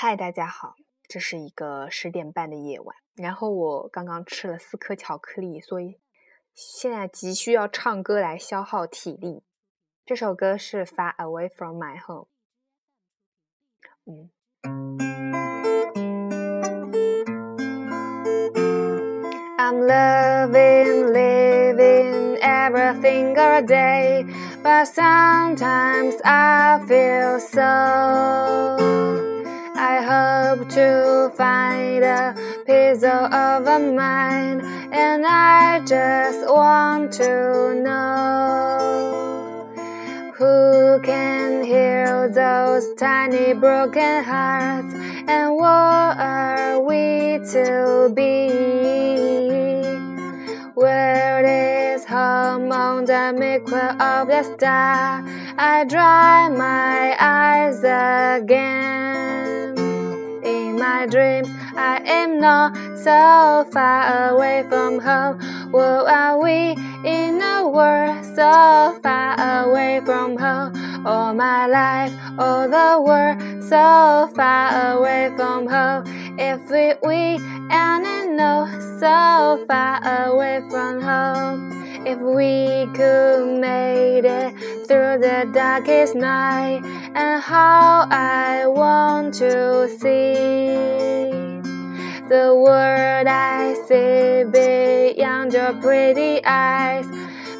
嗨，大家好，这是一个十点半的夜晚，然后我刚刚吃了四颗巧克力，所以现在急需要唱歌来消耗体力。这首歌是《Far Away from My Home》。嗯。I'm loving, living every single day, but sometimes I feel so. To find a piece of a mind, and I just want to know who can heal those tiny broken hearts, and what are we to be? Where is home on the midway of the star? I dry my eyes again my dreams. I am not so far away from home. Where are we in a world so far away from home? All my life, all the world so far away from home. If we, we and know so far away from home. If we could make it through the darkest night, and how I want to see the world I see beyond your pretty eyes,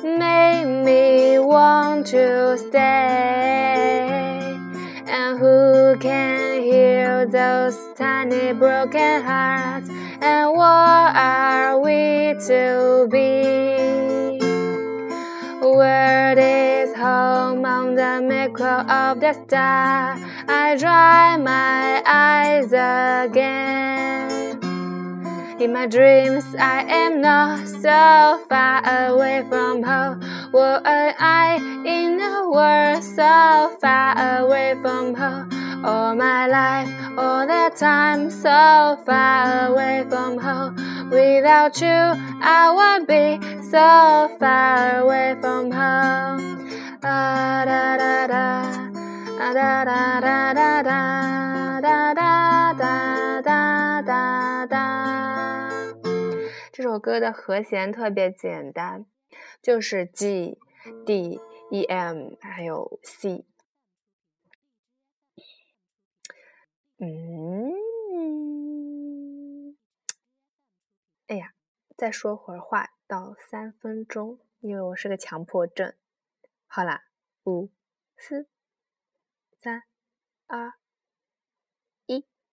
make me want to stay. And who can heal those tiny broken hearts? And what are we to be? Where is home on the micro of the star? I dry my eyes again. In my dreams, I am not so far away from home. Were I in a world so far away from home? All my life, all the time, so far away from home. Without you, I would be so far away from home. Da da da da. Da da da da da da da da da da da。这首歌的和弦特别简单，就是 G、D、E、M 还有 C。嗯，哎呀，再说会儿话到三分钟，因为我是个强迫症。好啦，五、四、三、二。